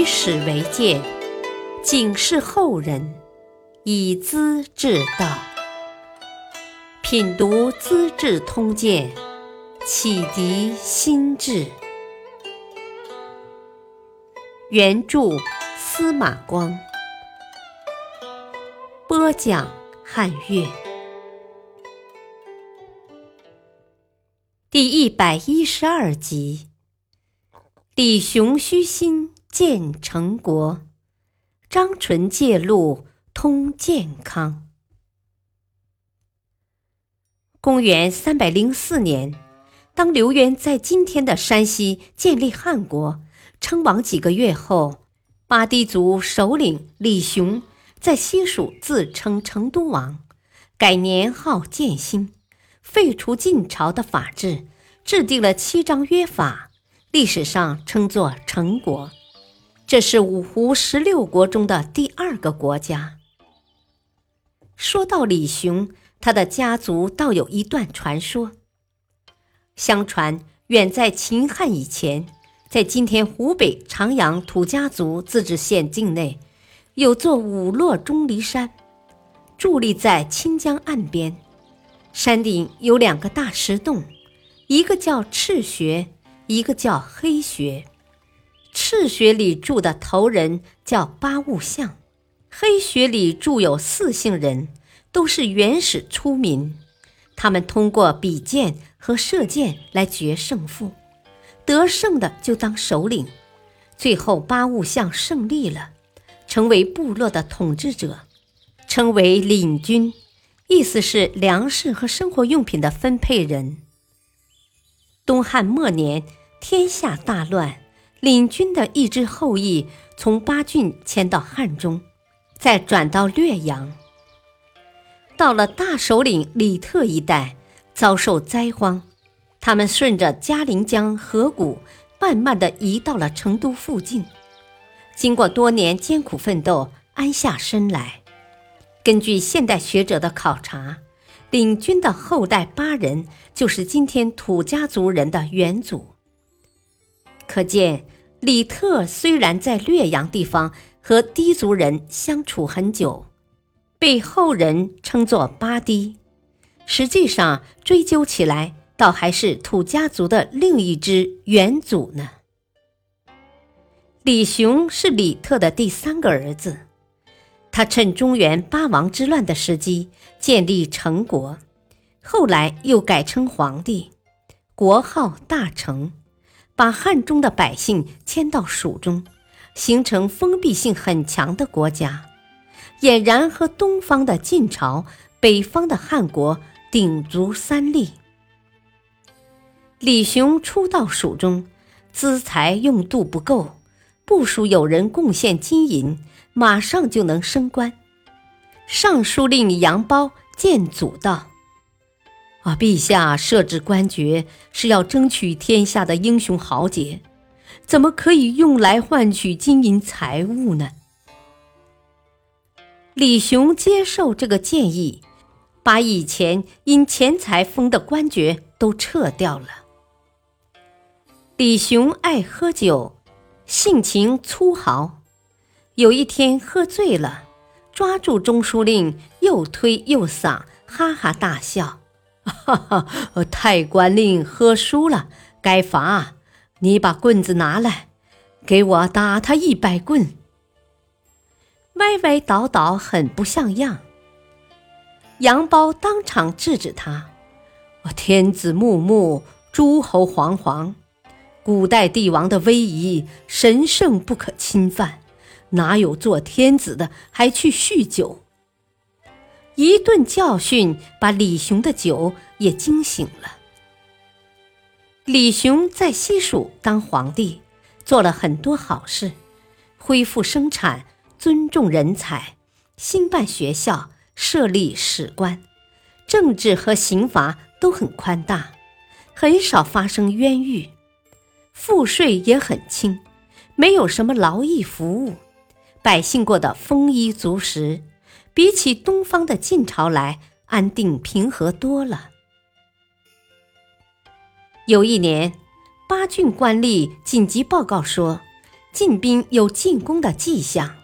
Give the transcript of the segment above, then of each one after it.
以史为鉴，警示后人，以资治道。品读《资治通鉴》，启迪心智。原著司马光，播讲汉乐。第一百一十二集，李雄虚心建成国，张纯借路通健康。公元三百零四年，当刘渊在今天的山西建立汉国，称王几个月后，巴堤族首领李雄在西蜀自称成都王，改年号建兴。废除晋朝的法制，制定了七章约法，历史上称作成国。这是五胡十六国中的第二个国家。说到李雄，他的家族倒有一段传说。相传，远在秦汉以前，在今天湖北长阳土家族自治县境内，有座五落钟离山，伫立在清江岸边。山顶有两个大石洞，一个叫赤穴，一个叫黑穴。赤穴里住的头人叫八物象，黑穴里住有四姓人，都是原始出民。他们通过比剑和射箭来决胜负，得胜的就当首领。最后八物象胜利了，成为部落的统治者，称为领军。意思是粮食和生活用品的分配人。东汉末年，天下大乱，领军的一支后裔从巴郡迁到汉中，再转到略阳。到了大首领李特一带，遭受灾荒，他们顺着嘉陵江河谷，慢慢的移到了成都附近。经过多年艰苦奋斗，安下身来。根据现代学者的考察，领军的后代八人就是今天土家族人的元祖。可见，李特虽然在略阳地方和氐族人相处很久，被后人称作八氐，实际上追究起来，倒还是土家族的另一支元祖呢。李雄是李特的第三个儿子。他趁中原八王之乱的时机建立成国，后来又改称皇帝，国号大成，把汉中的百姓迁到蜀中，形成封闭性很强的国家，俨然和东方的晋朝、北方的汉国鼎足三立。李雄初到蜀中，资财用度不够，部属有人贡献金银。马上就能升官。尚书令杨苞见阻道：“啊，陛下设置官爵是要争取天下的英雄豪杰，怎么可以用来换取金银财物呢？”李雄接受这个建议，把以前因钱财封的官爵都撤掉了。李雄爱喝酒，性情粗豪。有一天喝醉了，抓住中书令，又推又搡，哈哈大笑：“哈 哈，太官令喝输了，该罚。你把棍子拿来，给我打他一百棍。”歪歪倒倒，很不像样。杨包当场制止他：“我天子穆穆，诸侯惶惶，古代帝王的威仪，神圣不可侵犯。”哪有做天子的还去酗酒？一顿教训把李雄的酒也惊醒了。李雄在西蜀当皇帝，做了很多好事，恢复生产，尊重人才，兴办学校，设立史官，政治和刑罚都很宽大，很少发生冤狱，赋税也很轻，没有什么劳役服务。百姓过得丰衣足食，比起东方的晋朝来安定平和多了。有一年，巴郡官吏紧急报告说，晋兵有进攻的迹象。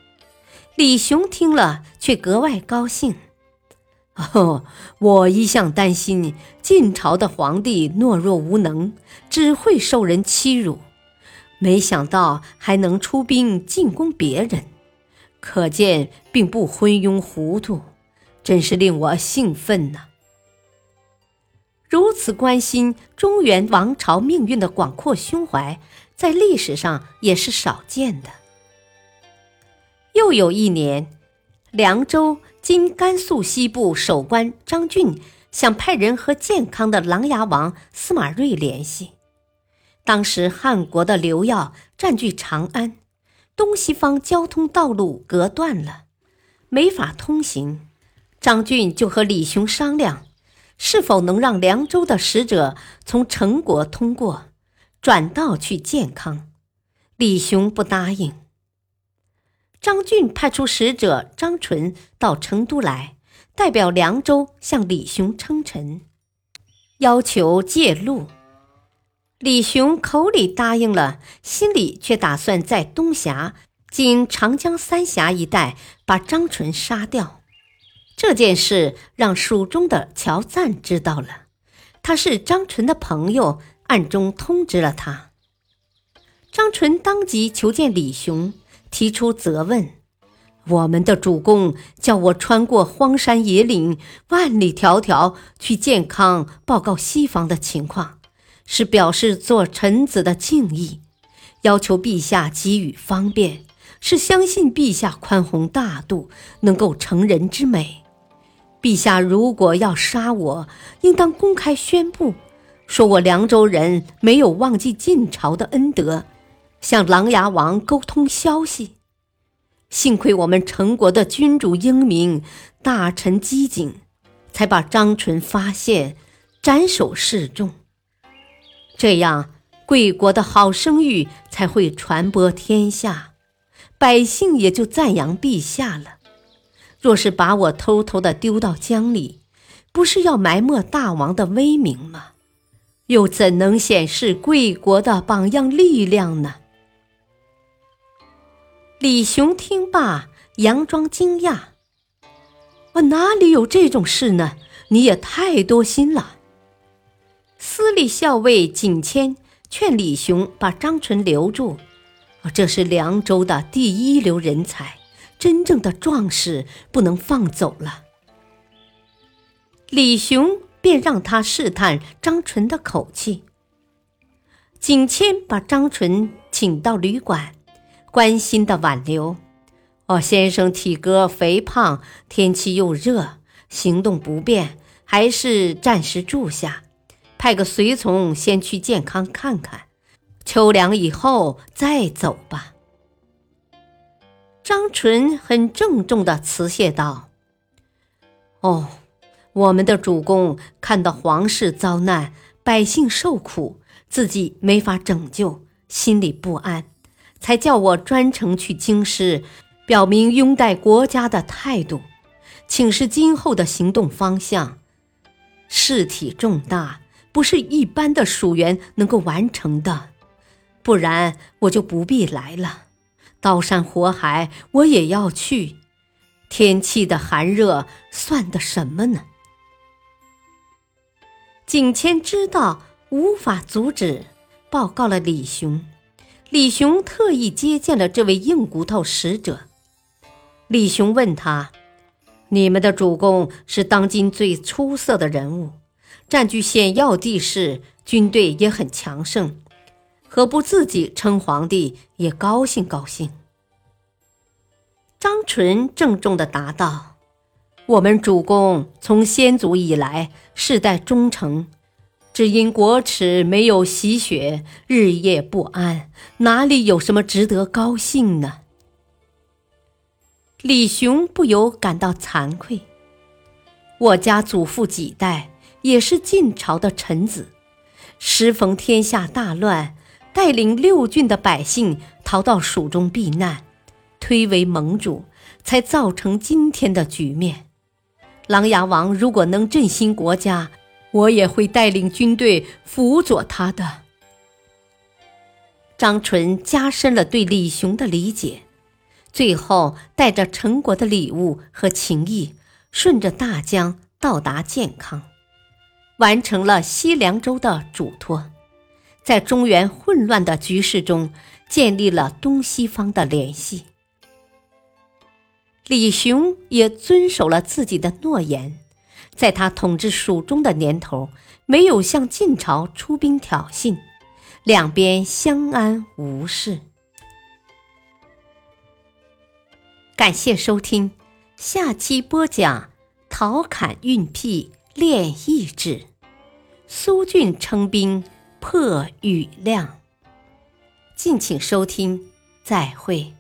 李雄听了，却格外高兴。哦，我一向担心晋朝的皇帝懦弱无能，只会受人欺辱，没想到还能出兵进攻别人，可见并不昏庸糊涂，真是令我兴奋呐！如此关心中原王朝命运的广阔胸怀，在历史上也是少见的。又有一年，凉州（今甘肃西部）守关张俊想派人和健康的琅琊王司马睿联系。当时汉国的刘耀占据长安，东西方交通道路隔断了，没法通行。张俊就和李雄商量，是否能让凉州的使者从成国通过，转道去健康。李雄不答应。张俊派出使者张纯到成都来，代表凉州向李雄称臣，要求借路。李雄口里答应了，心里却打算在东峡（今长江三峡一带）把张纯杀掉。这件事让蜀中的乔赞知道了，他是张纯的朋友，暗中通知了他。张纯当即求见李雄。提出责问，我们的主公叫我穿过荒山野岭，万里迢迢去健康报告西方的情况，是表示做臣子的敬意，要求陛下给予方便，是相信陛下宽宏大度，能够成人之美。陛下如果要杀我，应当公开宣布，说我凉州人没有忘记晋朝的恩德。向琅琊王沟通消息，幸亏我们陈国的君主英明，大臣机警，才把张纯发现，斩首示众。这样，贵国的好声誉才会传播天下，百姓也就赞扬陛下了。若是把我偷偷的丢到江里，不是要埋没大王的威名吗？又怎能显示贵国的榜样力量呢？李雄听罢，佯装惊讶：“我哪里有这种事呢？你也太多心了。”司隶校尉景谦劝李雄把张纯留住，这是凉州的第一流人才，真正的壮士，不能放走了。李雄便让他试探张纯的口气。景谦把张纯请到旅馆。关心的挽留，哦，先生体格肥胖，天气又热，行动不便，还是暂时住下，派个随从先去健康看看，秋凉以后再走吧。张纯很郑重的辞谢道：“哦，我们的主公看到皇室遭难，百姓受苦，自己没法拯救，心里不安。”才叫我专程去京师，表明拥戴国家的态度，请示今后的行动方向。事体重大，不是一般的属员能够完成的，不然我就不必来了。刀山火海我也要去，天气的寒热算得什么呢？景谦知道无法阻止，报告了李雄。李雄特意接见了这位硬骨头使者。李雄问他：“你们的主公是当今最出色的人物，占据险要地势，军队也很强盛，何不自己称皇帝，也高兴高兴？”张纯郑重地答道：“我们主公从先祖以来，世代忠诚。”只因国耻没有洗雪，日夜不安，哪里有什么值得高兴呢？李雄不由感到惭愧。我家祖父几代也是晋朝的臣子，时逢天下大乱，带领六郡的百姓逃到蜀中避难，推为盟主，才造成今天的局面。琅琊王如果能振兴国家，我也会带领军队辅佐他的。张纯加深了对李雄的理解，最后带着陈国的礼物和情谊，顺着大江到达建康，完成了西凉州的嘱托，在中原混乱的局势中建立了东西方的联系。李雄也遵守了自己的诺言，在他统治蜀中的年头，没有向晋朝出兵挑衅。两边相安无事。感谢收听，下期播讲陶侃运辟练意志，苏峻称兵破羽亮。敬请收听，再会。